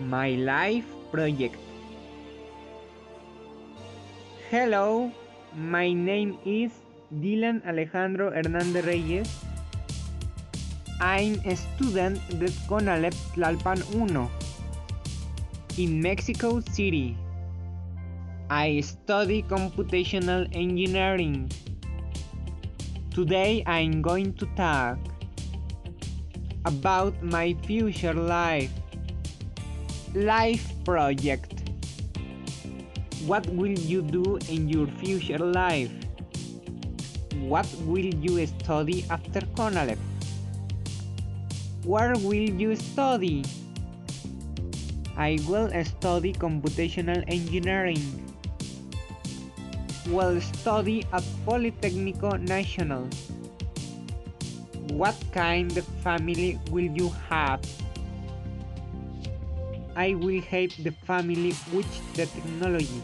my life project. Hello, my name is Dylan Alejandro Hernandez Reyes. I'm a student at CONALEP Tlalpan 1 in Mexico City. I study computational engineering. Today I'm going to talk about my future life life project. What will you do in your future life? What will you study after CONALEP? Where will you study? I will study computational engineering. Will study at Politécnico Nacional. What kind of family will you have? I will help the family with the technology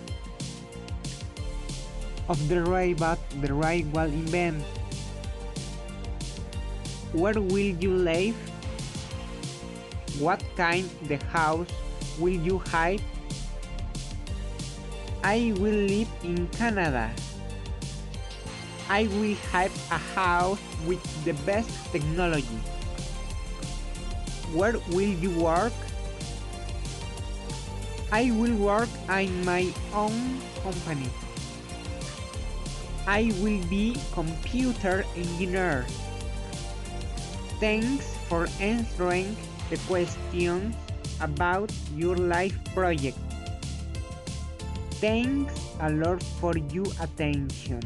of the robot the right will invent. Where will you live? What kind the house will you have? I will live in Canada. I will have a house with the best technology. Where will you work? I will work in my own company. I will be computer engineer. Thanks for answering the questions about your life project. Thanks a lot for your attention.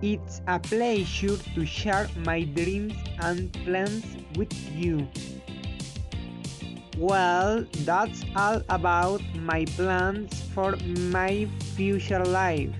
It's a pleasure to share my dreams and plans with you. Well, that's all about my plans for my future life.